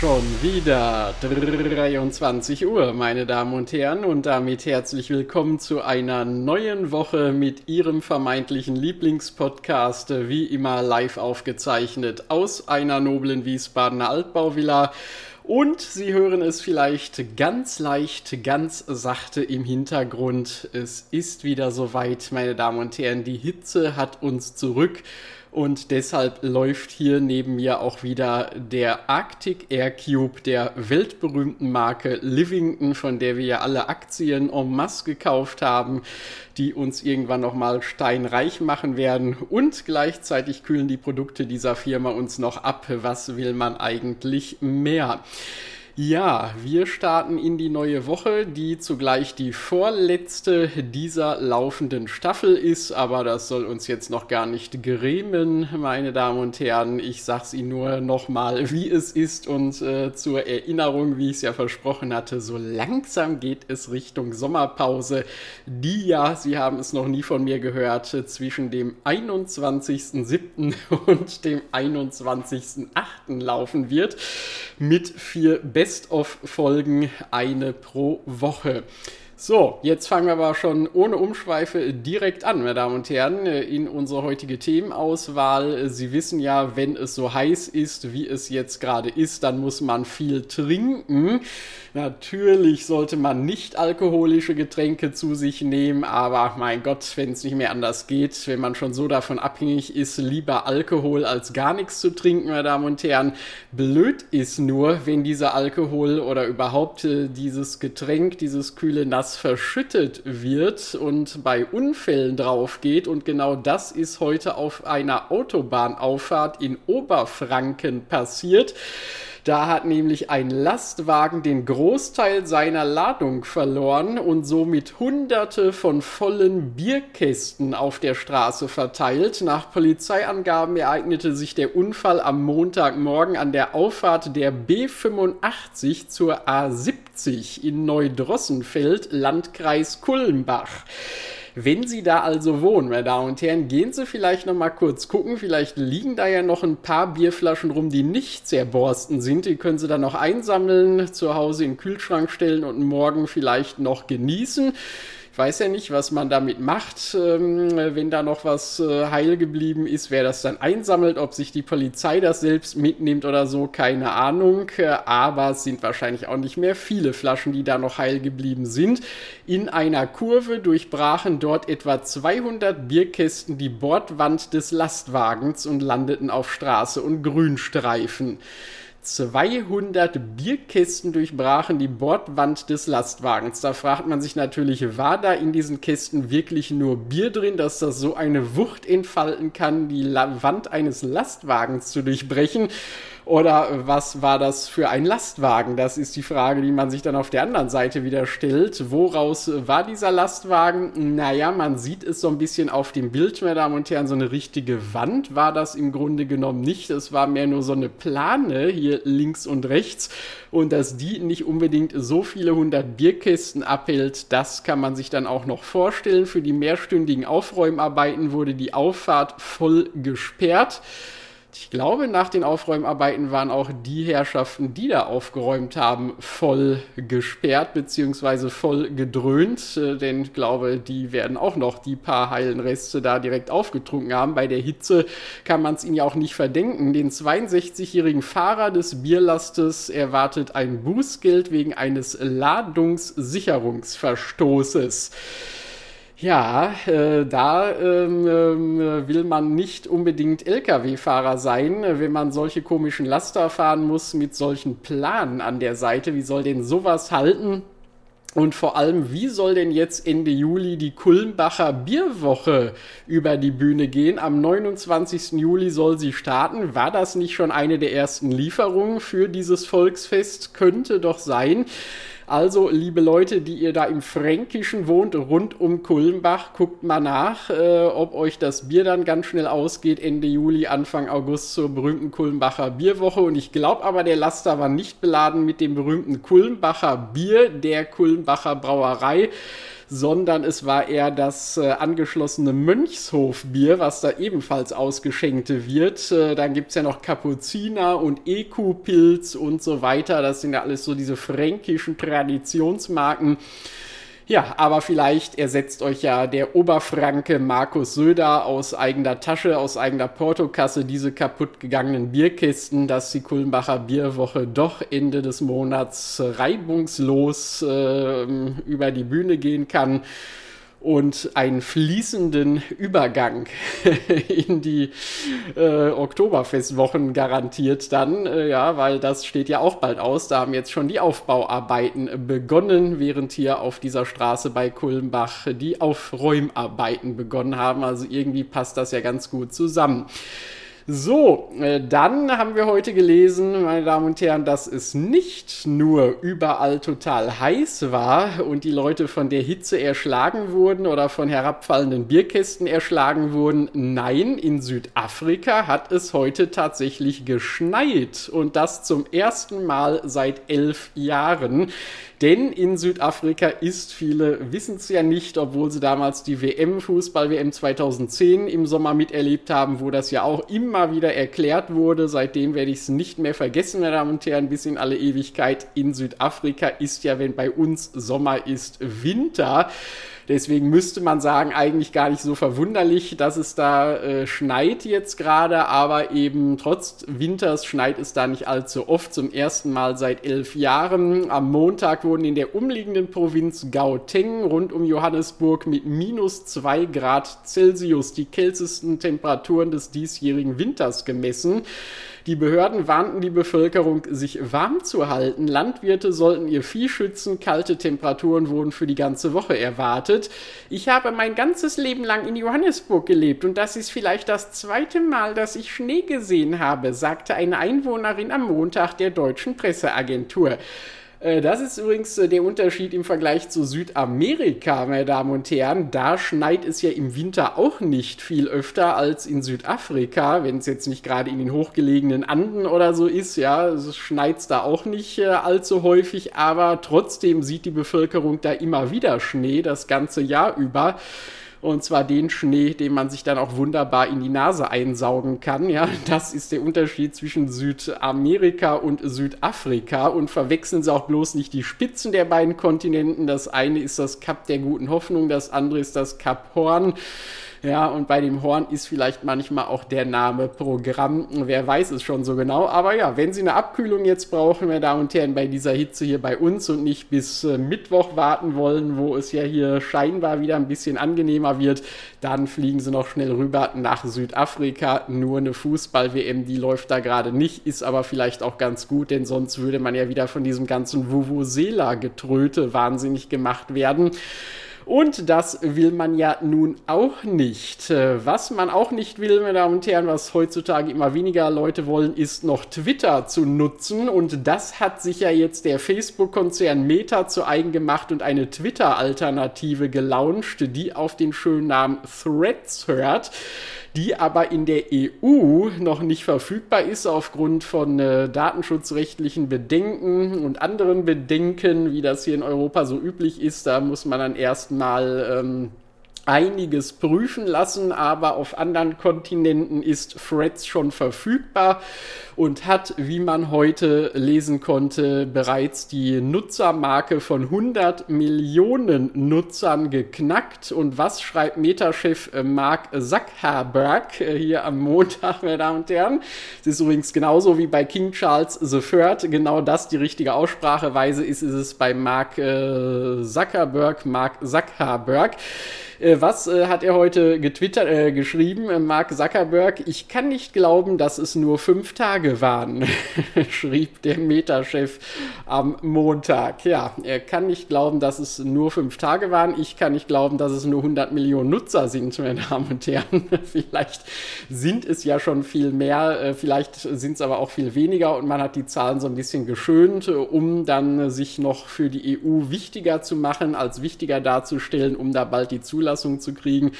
Schon wieder 23 Uhr, meine Damen und Herren, und damit herzlich willkommen zu einer neuen Woche mit Ihrem vermeintlichen Lieblingspodcast, wie immer live aufgezeichnet aus einer noblen Wiesbadener Altbauvilla. Und Sie hören es vielleicht ganz leicht, ganz sachte im Hintergrund. Es ist wieder soweit, meine Damen und Herren. Die Hitze hat uns zurück. Und deshalb läuft hier neben mir auch wieder der Arctic Air Cube der weltberühmten Marke Livington, von der wir ja alle Aktien en masse gekauft haben, die uns irgendwann nochmal steinreich machen werden. Und gleichzeitig kühlen die Produkte dieser Firma uns noch ab. Was will man eigentlich mehr? Ja, wir starten in die neue Woche, die zugleich die vorletzte dieser laufenden Staffel ist, aber das soll uns jetzt noch gar nicht grämen, meine Damen und Herren. Ich sag's Ihnen nur nochmal, wie es ist und äh, zur Erinnerung, wie ich es ja versprochen hatte, so langsam geht es Richtung Sommerpause, die ja, Sie haben es noch nie von mir gehört, zwischen dem 21.07. und dem 21.08. laufen wird mit vier besten Best-of-Folgen, eine pro Woche. So, jetzt fangen wir aber schon ohne Umschweife direkt an, meine Damen und Herren, in unsere heutige Themenauswahl. Sie wissen ja, wenn es so heiß ist, wie es jetzt gerade ist, dann muss man viel trinken. Natürlich sollte man nicht alkoholische Getränke zu sich nehmen, aber mein Gott, wenn es nicht mehr anders geht, wenn man schon so davon abhängig ist, lieber Alkohol als gar nichts zu trinken, meine Damen und Herren. Blöd ist nur, wenn dieser Alkohol oder überhaupt äh, dieses Getränk, dieses kühle Nass was verschüttet wird und bei Unfällen drauf geht. Und genau das ist heute auf einer Autobahnauffahrt in Oberfranken passiert. Da hat nämlich ein Lastwagen den Großteil seiner Ladung verloren und somit hunderte von vollen Bierkästen auf der Straße verteilt. Nach Polizeiangaben ereignete sich der Unfall am Montagmorgen an der Auffahrt der B85 zur A70 in Neudrossenfeld, Landkreis Kulmbach. Wenn Sie da also wohnen, meine Damen und Herren, gehen Sie vielleicht noch mal kurz gucken. Vielleicht liegen da ja noch ein paar Bierflaschen rum, die nicht sehr borsten sind. Die können Sie dann noch einsammeln, zu Hause in den Kühlschrank stellen und morgen vielleicht noch genießen weiß ja nicht, was man damit macht, ähm, wenn da noch was äh, heil geblieben ist, wer das dann einsammelt, ob sich die Polizei das selbst mitnimmt oder so, keine Ahnung. Äh, aber es sind wahrscheinlich auch nicht mehr viele Flaschen, die da noch heil geblieben sind. In einer Kurve durchbrachen dort etwa 200 Bierkästen die Bordwand des Lastwagens und landeten auf Straße und Grünstreifen. 200 Bierkästen durchbrachen die Bordwand des Lastwagens. Da fragt man sich natürlich, war da in diesen Kästen wirklich nur Bier drin, dass das so eine Wucht entfalten kann, die Wand eines Lastwagens zu durchbrechen? Oder was war das für ein Lastwagen? Das ist die Frage, die man sich dann auf der anderen Seite wieder stellt. Woraus war dieser Lastwagen? Naja, man sieht es so ein bisschen auf dem Bild, meine Damen und Herren. So eine richtige Wand war das im Grunde genommen nicht. Es war mehr nur so eine Plane hier links und rechts. Und dass die nicht unbedingt so viele hundert Bierkästen abhält, das kann man sich dann auch noch vorstellen. Für die mehrstündigen Aufräumarbeiten wurde die Auffahrt voll gesperrt. Ich glaube, nach den Aufräumarbeiten waren auch die Herrschaften, die da aufgeräumt haben, voll gesperrt bzw. voll gedröhnt. Äh, denn ich glaube, die werden auch noch die paar heilen Reste da direkt aufgetrunken haben. Bei der Hitze kann man es ihnen ja auch nicht verdenken. Den 62-jährigen Fahrer des Bierlastes erwartet ein Bußgeld wegen eines Ladungssicherungsverstoßes. Ja, äh, da ähm, äh, will man nicht unbedingt Lkw-Fahrer sein, wenn man solche komischen Laster fahren muss mit solchen Planen an der Seite. Wie soll denn sowas halten? Und vor allem, wie soll denn jetzt Ende Juli die Kulmbacher Bierwoche über die Bühne gehen? Am 29. Juli soll sie starten. War das nicht schon eine der ersten Lieferungen für dieses Volksfest? Könnte doch sein. Also, liebe Leute, die ihr da im Fränkischen wohnt, rund um Kulmbach, guckt mal nach, äh, ob euch das Bier dann ganz schnell ausgeht, Ende Juli, Anfang August zur berühmten Kulmbacher Bierwoche. Und ich glaube aber, der Laster war nicht beladen mit dem berühmten Kulmbacher Bier der Kulmbacher Brauerei sondern es war eher das äh, angeschlossene Mönchshofbier, was da ebenfalls ausgeschenkt wird. Äh, dann gibt's ja noch Kapuziner und Eku-Pilz und so weiter. Das sind ja alles so diese fränkischen Traditionsmarken. Ja, aber vielleicht ersetzt euch ja der Oberfranke Markus Söder aus eigener Tasche, aus eigener Portokasse diese kaputtgegangenen Bierkisten, dass die Kulmbacher Bierwoche doch Ende des Monats reibungslos äh, über die Bühne gehen kann und einen fließenden Übergang in die äh, Oktoberfestwochen garantiert dann, äh, ja, weil das steht ja auch bald aus. Da haben jetzt schon die Aufbauarbeiten begonnen, während hier auf dieser Straße bei Kulmbach die Aufräumarbeiten begonnen haben. Also irgendwie passt das ja ganz gut zusammen. So, äh, dann haben wir heute gelesen, meine Damen und Herren, dass es nicht nur überall total heiß war und die Leute von der Hitze erschlagen wurden oder von herabfallenden Bierkästen erschlagen wurden. Nein, in Südafrika hat es heute tatsächlich geschneit und das zum ersten Mal seit elf Jahren. Denn in Südafrika ist, viele wissen es ja nicht, obwohl sie damals die WM, Fußball-WM 2010 im Sommer miterlebt haben, wo das ja auch immer wieder erklärt wurde. Seitdem werde ich es nicht mehr vergessen, meine Damen und Herren, bis in alle Ewigkeit. In Südafrika ist ja, wenn bei uns Sommer ist, Winter. Deswegen müsste man sagen, eigentlich gar nicht so verwunderlich, dass es da äh, schneit jetzt gerade, aber eben trotz Winters schneit es da nicht allzu oft, zum ersten Mal seit elf Jahren. Am Montag wurden in der umliegenden Provinz Gauteng rund um Johannesburg mit minus zwei Grad Celsius die kältesten Temperaturen des diesjährigen Winters gemessen. Die Behörden warnten die Bevölkerung, sich warm zu halten. Landwirte sollten ihr Vieh schützen. Kalte Temperaturen wurden für die ganze Woche erwartet. Ich habe mein ganzes Leben lang in Johannesburg gelebt und das ist vielleicht das zweite Mal, dass ich Schnee gesehen habe, sagte eine Einwohnerin am Montag der deutschen Presseagentur. Äh, das ist übrigens äh, der Unterschied im Vergleich zu Südamerika, meine Damen und Herren. Da schneit es ja im Winter auch nicht viel öfter als in Südafrika, wenn es jetzt nicht gerade in den hochgelegenen Anden oder so ist. Ja, schneit es da auch nicht äh, allzu häufig, aber trotzdem sieht die Bevölkerung da immer wieder Schnee das ganze Jahr über. Und zwar den Schnee, den man sich dann auch wunderbar in die Nase einsaugen kann. Ja, das ist der Unterschied zwischen Südamerika und Südafrika. Und verwechseln Sie auch bloß nicht die Spitzen der beiden Kontinenten. Das eine ist das Kap der guten Hoffnung, das andere ist das Kap Horn. Ja, und bei dem Horn ist vielleicht manchmal auch der Name Programm. Wer weiß es schon so genau. Aber ja, wenn Sie eine Abkühlung jetzt brauchen, meine Damen und Herren, bei dieser Hitze hier bei uns und nicht bis äh, Mittwoch warten wollen, wo es ja hier scheinbar wieder ein bisschen angenehmer wird, dann fliegen Sie noch schnell rüber nach Südafrika. Nur eine Fußball-WM, die läuft da gerade nicht, ist aber vielleicht auch ganz gut, denn sonst würde man ja wieder von diesem ganzen Vuvuzela-Getröte wahnsinnig gemacht werden. Und das will man ja nun auch nicht. Äh, was man auch nicht will, meine Damen und Herren, was heutzutage immer weniger Leute wollen, ist noch Twitter zu nutzen. Und das hat sich ja jetzt der Facebook-Konzern Meta zu eigen gemacht und eine Twitter-Alternative gelauncht, die auf den schönen Namen Threads hört die aber in der EU noch nicht verfügbar ist aufgrund von äh, datenschutzrechtlichen Bedenken und anderen Bedenken, wie das hier in Europa so üblich ist. Da muss man dann erstmal ähm, einiges prüfen lassen, aber auf anderen Kontinenten ist Threads schon verfügbar und hat, wie man heute lesen konnte, bereits die Nutzermarke von 100 Millionen Nutzern geknackt. Und was schreibt Metachef äh, Mark Zuckerberg äh, hier am Montag, meine Damen und Herren? Es ist übrigens genauso wie bei King Charles III, genau das die richtige Ausspracheweise ist, ist es bei Mark äh, Zuckerberg, Mark Zuckerberg. Äh, was äh, hat er heute getwittert, äh, geschrieben, äh, Mark Zuckerberg? Ich kann nicht glauben, dass es nur fünf Tage waren, schrieb der Meta-Chef am Montag. Ja, er kann nicht glauben, dass es nur fünf Tage waren. Ich kann nicht glauben, dass es nur 100 Millionen Nutzer sind, meine Damen und Herren. vielleicht sind es ja schon viel mehr, vielleicht sind es aber auch viel weniger und man hat die Zahlen so ein bisschen geschönt, um dann sich noch für die EU wichtiger zu machen, als wichtiger darzustellen, um da bald die Zulassung Zulassung zu kriegen.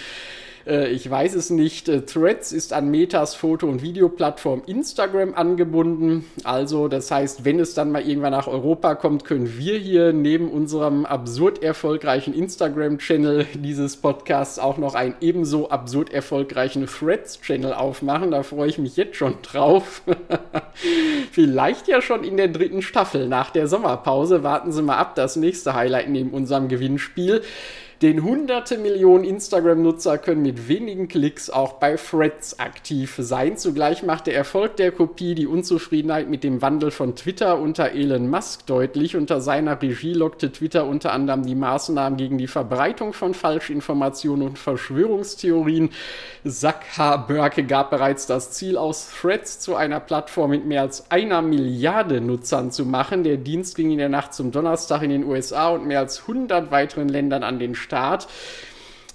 Äh, ich weiß es nicht. Äh, Threads ist an Metas Foto- und Videoplattform Instagram angebunden. Also, das heißt, wenn es dann mal irgendwann nach Europa kommt, können wir hier neben unserem absurd erfolgreichen Instagram-Channel dieses Podcasts auch noch einen ebenso absurd erfolgreichen Threads-Channel aufmachen. Da freue ich mich jetzt schon drauf. Vielleicht ja schon in der dritten Staffel nach der Sommerpause. Warten Sie mal ab, das nächste Highlight neben unserem Gewinnspiel. Denn hunderte Millionen Instagram-Nutzer können mit wenigen Klicks auch bei Threads aktiv sein. Zugleich macht der Erfolg der Kopie die Unzufriedenheit mit dem Wandel von Twitter unter Elon Musk deutlich. Unter seiner Regie lockte Twitter unter anderem die Maßnahmen gegen die Verbreitung von Falschinformationen und Verschwörungstheorien. Zuckerberg gab bereits das Ziel aus, Threads zu einer Plattform mit mehr als einer Milliarde Nutzern zu machen. Der Dienst ging in der Nacht zum Donnerstag in den USA und mehr als 100 weiteren Ländern an den Start. Start.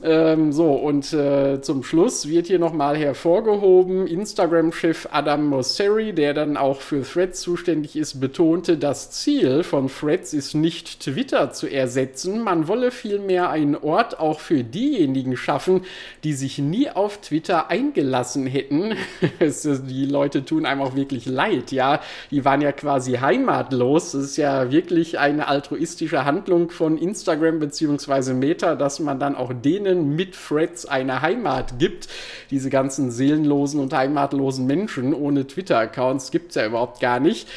Ähm, so, und äh, zum Schluss wird hier nochmal hervorgehoben, Instagram-Chef Adam Mosseri, der dann auch für Threads zuständig ist, betonte, das Ziel von Threads ist nicht Twitter zu ersetzen, man wolle vielmehr einen Ort auch für diejenigen schaffen, die sich nie auf Twitter eingelassen hätten. die Leute tun einem auch wirklich leid, ja. Die waren ja quasi heimatlos. Das ist ja wirklich eine altruistische Handlung von Instagram bzw. Meta, dass man dann auch denen denen mit Threads eine Heimat gibt. Diese ganzen seelenlosen und heimatlosen Menschen ohne Twitter-Accounts gibt es ja überhaupt gar nicht.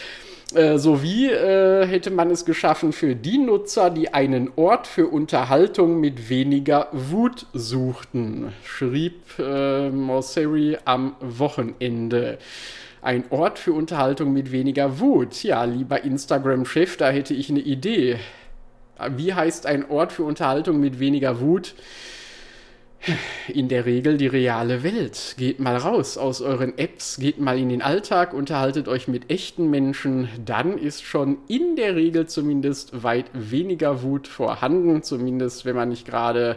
Äh, sowie äh, hätte man es geschaffen für die Nutzer, die einen Ort für Unterhaltung mit weniger Wut suchten, schrieb äh, Mosseri am Wochenende. Ein Ort für Unterhaltung mit weniger Wut. Ja, lieber Instagram-Chef, da hätte ich eine Idee. Wie heißt ein Ort für Unterhaltung mit weniger Wut? In der Regel die reale Welt. Geht mal raus aus euren Apps, geht mal in den Alltag, unterhaltet euch mit echten Menschen, dann ist schon in der Regel zumindest weit weniger Wut vorhanden, zumindest wenn man nicht gerade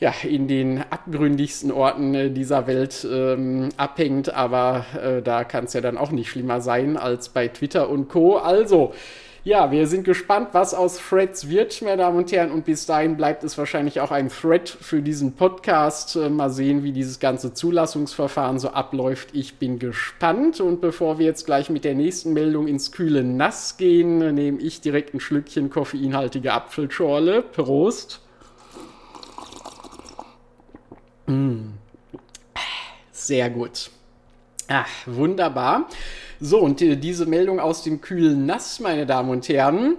ja, in den abgründigsten Orten äh, dieser Welt ähm, abhängt, aber äh, da kann es ja dann auch nicht schlimmer sein als bei Twitter und Co. Also, ja, wir sind gespannt, was aus Threads wird, meine Damen und Herren. Und bis dahin bleibt es wahrscheinlich auch ein Thread für diesen Podcast. Äh, mal sehen, wie dieses ganze Zulassungsverfahren so abläuft. Ich bin gespannt. Und bevor wir jetzt gleich mit der nächsten Meldung ins kühle Nass gehen, nehme ich direkt ein Schlückchen koffeinhaltige Apfelschorle. Prost. Mm. Sehr gut. Ah, wunderbar. So, und diese Meldung aus dem kühlen Nass, meine Damen und Herren,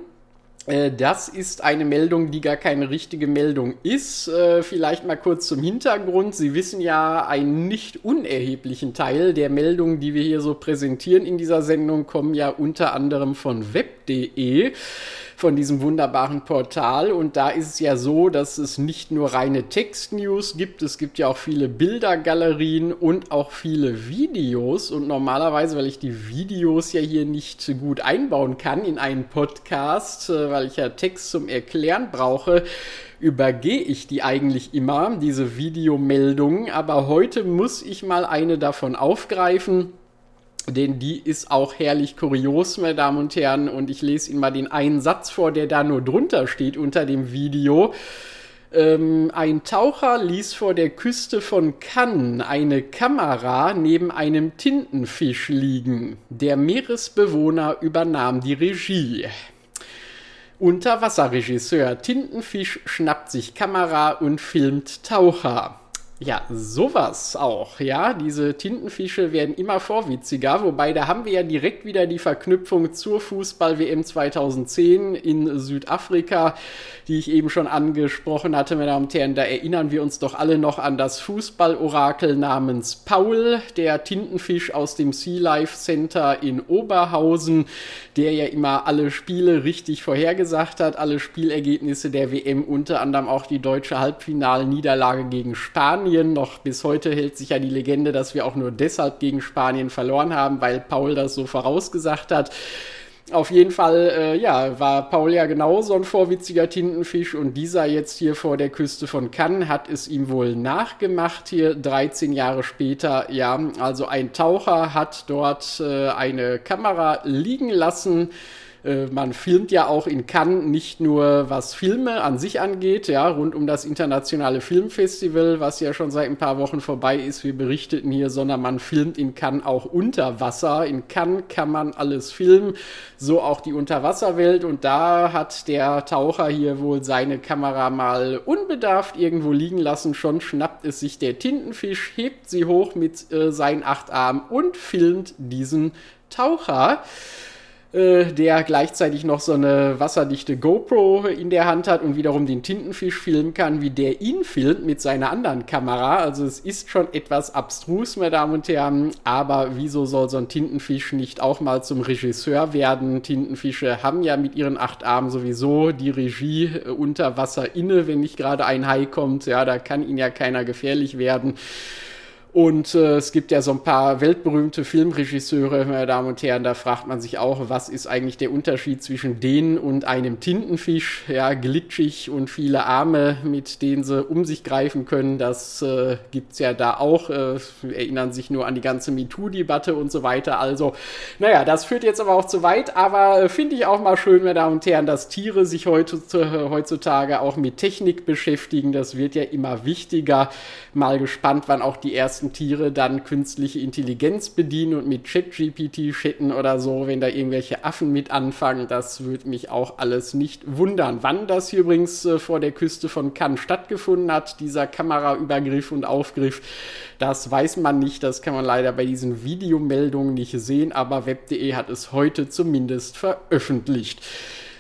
äh, das ist eine Meldung, die gar keine richtige Meldung ist. Äh, vielleicht mal kurz zum Hintergrund. Sie wissen ja, einen nicht unerheblichen Teil der Meldungen, die wir hier so präsentieren in dieser Sendung, kommen ja unter anderem von web.de von diesem wunderbaren Portal. Und da ist es ja so, dass es nicht nur reine Text-News gibt, es gibt ja auch viele Bildergalerien und auch viele Videos. Und normalerweise, weil ich die Videos ja hier nicht gut einbauen kann in einen Podcast, äh, weil ich ja Text zum Erklären brauche, übergehe ich die eigentlich immer, diese Videomeldungen. Aber heute muss ich mal eine davon aufgreifen denn die ist auch herrlich kurios, meine Damen und Herren. Und ich lese Ihnen mal den einen Satz vor, der da nur drunter steht unter dem Video. Ähm, ein Taucher ließ vor der Küste von Cannes eine Kamera neben einem Tintenfisch liegen. Der Meeresbewohner übernahm die Regie. Unterwasserregisseur Tintenfisch schnappt sich Kamera und filmt Taucher. Ja, sowas auch. Ja, diese Tintenfische werden immer vorwitziger, wobei da haben wir ja direkt wieder die Verknüpfung zur Fußball-WM 2010 in Südafrika, die ich eben schon angesprochen hatte, meine Damen und Herren. Da erinnern wir uns doch alle noch an das Fußballorakel namens Paul, der Tintenfisch aus dem Sea Life Center in Oberhausen, der ja immer alle Spiele richtig vorhergesagt hat, alle Spielergebnisse der WM, unter anderem auch die deutsche Halbfinalniederlage gegen Spanien. Spanien. Noch bis heute hält sich ja die Legende, dass wir auch nur deshalb gegen Spanien verloren haben, weil Paul das so vorausgesagt hat. Auf jeden Fall, äh, ja, war Paul ja genauso ein vorwitziger Tintenfisch und dieser jetzt hier vor der Küste von Cannes hat es ihm wohl nachgemacht, hier 13 Jahre später. Ja, also ein Taucher hat dort äh, eine Kamera liegen lassen äh, man filmt ja auch in Cannes nicht nur was Filme an sich angeht, ja, rund um das internationale Filmfestival, was ja schon seit ein paar Wochen vorbei ist. Wir berichteten hier, sondern man filmt in Cannes auch unter Wasser. In Cannes kann man alles filmen, so auch die Unterwasserwelt. Und da hat der Taucher hier wohl seine Kamera mal unbedarft irgendwo liegen lassen. Schon schnappt es sich der Tintenfisch, hebt sie hoch mit äh, seinen acht Armen und filmt diesen Taucher. Äh, der gleichzeitig noch so eine wasserdichte GoPro in der Hand hat und wiederum den Tintenfisch filmen kann, wie der ihn filmt mit seiner anderen Kamera. Also es ist schon etwas abstrus, meine Damen und Herren, aber wieso soll so ein Tintenfisch nicht auch mal zum Regisseur werden? Tintenfische haben ja mit ihren acht Armen sowieso die Regie äh, unter Wasser inne, wenn nicht gerade ein Hai kommt. Ja, da kann ihnen ja keiner gefährlich werden. Und äh, es gibt ja so ein paar weltberühmte Filmregisseure, meine Damen und Herren, da fragt man sich auch, was ist eigentlich der Unterschied zwischen denen und einem Tintenfisch? Ja, glitschig und viele Arme, mit denen sie um sich greifen können, das äh, gibt's ja da auch. Äh, erinnern sich nur an die ganze MeToo-Debatte und so weiter. Also, naja, das führt jetzt aber auch zu weit, aber äh, finde ich auch mal schön, meine Damen und Herren, dass Tiere sich heutzutage auch mit Technik beschäftigen. Das wird ja immer wichtiger. Mal gespannt, wann auch die ersten ersten Tiere dann künstliche Intelligenz bedienen und mit ChatGPT chatten oder so, wenn da irgendwelche Affen mit anfangen. Das würde mich auch alles nicht wundern. Wann das hier übrigens äh, vor der Küste von Cannes stattgefunden hat, dieser Kameraübergriff und Aufgriff, das weiß man nicht. Das kann man leider bei diesen Videomeldungen nicht sehen, aber web.de hat es heute zumindest veröffentlicht.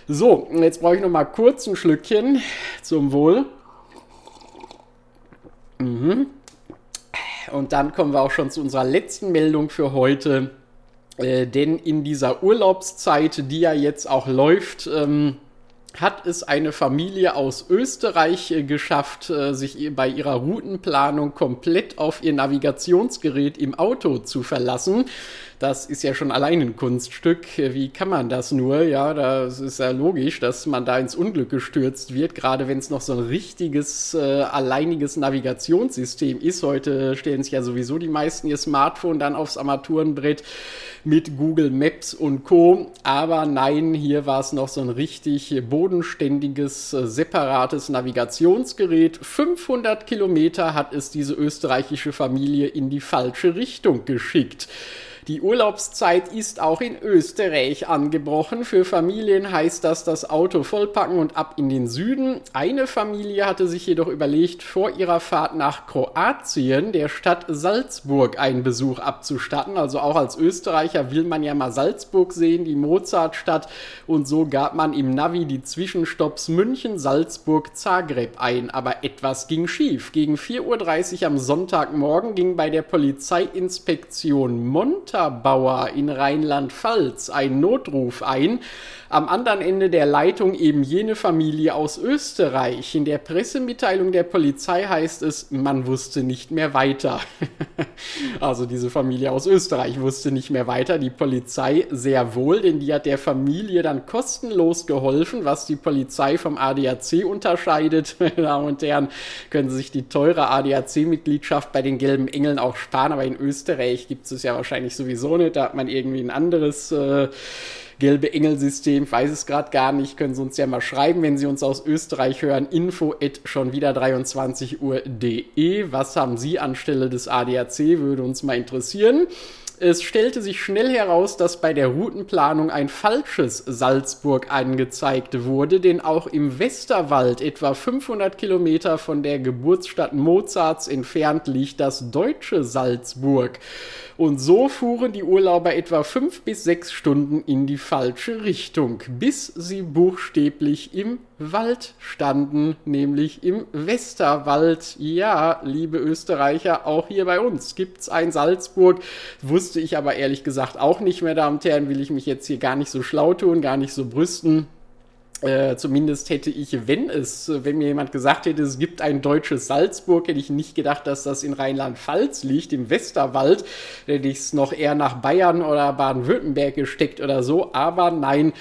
So, jetzt brauche ich noch mal kurz ein Schlückchen zum Wohl. Mhm. Und dann kommen wir auch schon zu unserer letzten Meldung für heute. Äh, denn in dieser Urlaubszeit, die ja jetzt auch läuft, ähm, hat es eine Familie aus Österreich äh, geschafft, äh, sich bei ihrer Routenplanung komplett auf ihr Navigationsgerät im Auto zu verlassen. Das ist ja schon allein ein Kunststück. Wie kann man das nur? Ja, das ist ja logisch, dass man da ins Unglück gestürzt wird, gerade wenn es noch so ein richtiges, äh, alleiniges Navigationssystem ist. Heute stellen sich ja sowieso die meisten ihr Smartphone dann aufs Armaturenbrett mit Google Maps und Co. Aber nein, hier war es noch so ein richtig bodenständiges, äh, separates Navigationsgerät. 500 Kilometer hat es diese österreichische Familie in die falsche Richtung geschickt. Die Urlaubszeit ist auch in Österreich angebrochen. Für Familien heißt das das Auto vollpacken und ab in den Süden. Eine Familie hatte sich jedoch überlegt, vor ihrer Fahrt nach Kroatien der Stadt Salzburg einen Besuch abzustatten. Also auch als Österreicher will man ja mal Salzburg sehen, die Mozartstadt. Und so gab man im Navi die Zwischenstopps München, Salzburg, Zagreb ein. Aber etwas ging schief. Gegen 4.30 Uhr am Sonntagmorgen ging bei der Polizeiinspektion Mont Unterbauer in Rheinland-Pfalz einen Notruf ein. Am anderen Ende der Leitung eben jene Familie aus Österreich. In der Pressemitteilung der Polizei heißt es, man wusste nicht mehr weiter. also diese Familie aus Österreich wusste nicht mehr weiter. Die Polizei sehr wohl, denn die hat der Familie dann kostenlos geholfen, was die Polizei vom ADAC unterscheidet. Meine Damen und Herren, können Sie sich die teure ADAC-Mitgliedschaft bei den Gelben Engeln auch sparen, aber in Österreich gibt es ja wahrscheinlich sowieso nicht. Da hat man irgendwie ein anderes äh, gelbe Engelsystem, weiß es gerade gar nicht, können Sie uns ja mal schreiben, wenn Sie uns aus Österreich hören, info at schon wieder 23 Uhr.de. Was haben Sie anstelle des ADAC? Würde uns mal interessieren. Es stellte sich schnell heraus, dass bei der Routenplanung ein falsches Salzburg angezeigt wurde, denn auch im Westerwald, etwa 500 Kilometer von der Geburtsstadt Mozarts entfernt, liegt das deutsche Salzburg. Und so fuhren die Urlauber etwa fünf bis sechs Stunden in die falsche Richtung, bis sie buchstäblich im Wald standen, nämlich im Westerwald. Ja, liebe Österreicher, auch hier bei uns gibt's ein Salzburg. Wusste ich aber ehrlich gesagt auch nicht, mehr, Damen und Herren, will ich mich jetzt hier gar nicht so schlau tun, gar nicht so brüsten. Äh, zumindest hätte ich, wenn es, wenn mir jemand gesagt hätte, es gibt ein deutsches Salzburg, hätte ich nicht gedacht, dass das in Rheinland-Pfalz liegt, im Westerwald. Hätte ich es noch eher nach Bayern oder Baden-Württemberg gesteckt oder so. Aber nein,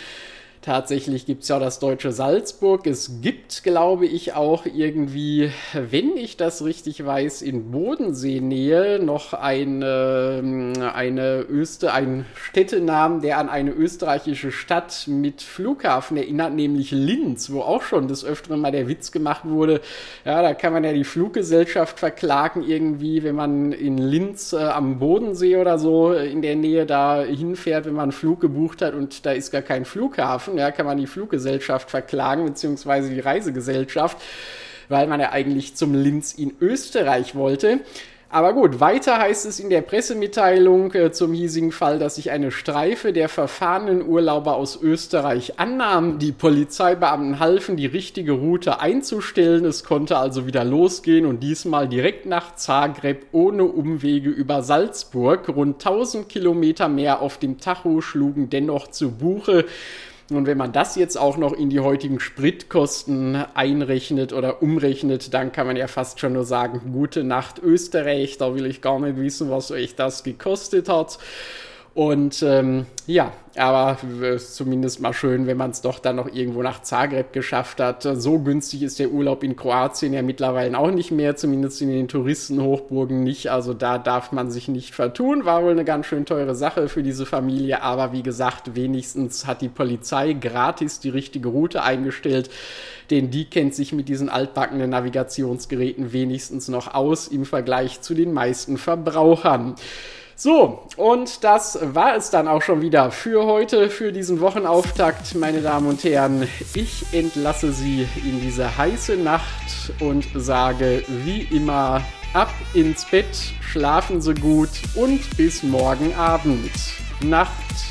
Tatsächlich gibt es ja das deutsche Salzburg. Es gibt, glaube ich, auch irgendwie, wenn ich das richtig weiß, in Bodenseenähe noch eine, eine Öster, einen Städtenamen, der an eine österreichische Stadt mit Flughafen erinnert, nämlich Linz, wo auch schon des Öfteren mal der Witz gemacht wurde. Ja, da kann man ja die Fluggesellschaft verklagen irgendwie, wenn man in Linz äh, am Bodensee oder so in der Nähe da hinfährt, wenn man einen Flug gebucht hat und da ist gar kein Flughafen schaffen. Ja, kann man die Fluggesellschaft verklagen, beziehungsweise die Reisegesellschaft, weil man ja eigentlich zum Linz in Österreich wollte. Aber gut, weiter heißt es in der Pressemitteilung äh, zum hiesigen Fall, dass sich eine Streife der verfahrenen Urlauber aus Österreich annahm. Die Polizeibeamten halfen, die richtige Route einzustellen. Es konnte also wieder losgehen und diesmal direkt nach Zagreb ohne Umwege über Salzburg. Rund 1000 Kilometer mehr auf dem Tacho schlugen dennoch zu Buche. Und wenn man das jetzt auch noch in die heutigen Spritkosten einrechnet oder umrechnet, dann kann man ja fast schon nur sagen, gute Nacht Österreich, da will ich gar nicht wissen, was euch das gekostet hat. Und ähm, ja, aber ist zumindest mal schön, wenn man es doch dann noch irgendwo nach Zagreb geschafft hat. So günstig ist der Urlaub in Kroatien ja mittlerweile auch nicht mehr, zumindest in den Touristenhochburgen nicht. Also da darf man sich nicht vertun. War wohl eine ganz schön teure Sache für diese Familie, aber wie gesagt, wenigstens hat die Polizei gratis die richtige Route eingestellt, denn die kennt sich mit diesen altbackenen Navigationsgeräten wenigstens noch aus im Vergleich zu den meisten Verbrauchern. So, und das war es dann auch schon wieder für heute, für diesen Wochenauftakt, meine Damen und Herren. Ich entlasse Sie in diese heiße Nacht und sage wie immer ab ins Bett, schlafen Sie gut und bis morgen Abend. Nacht.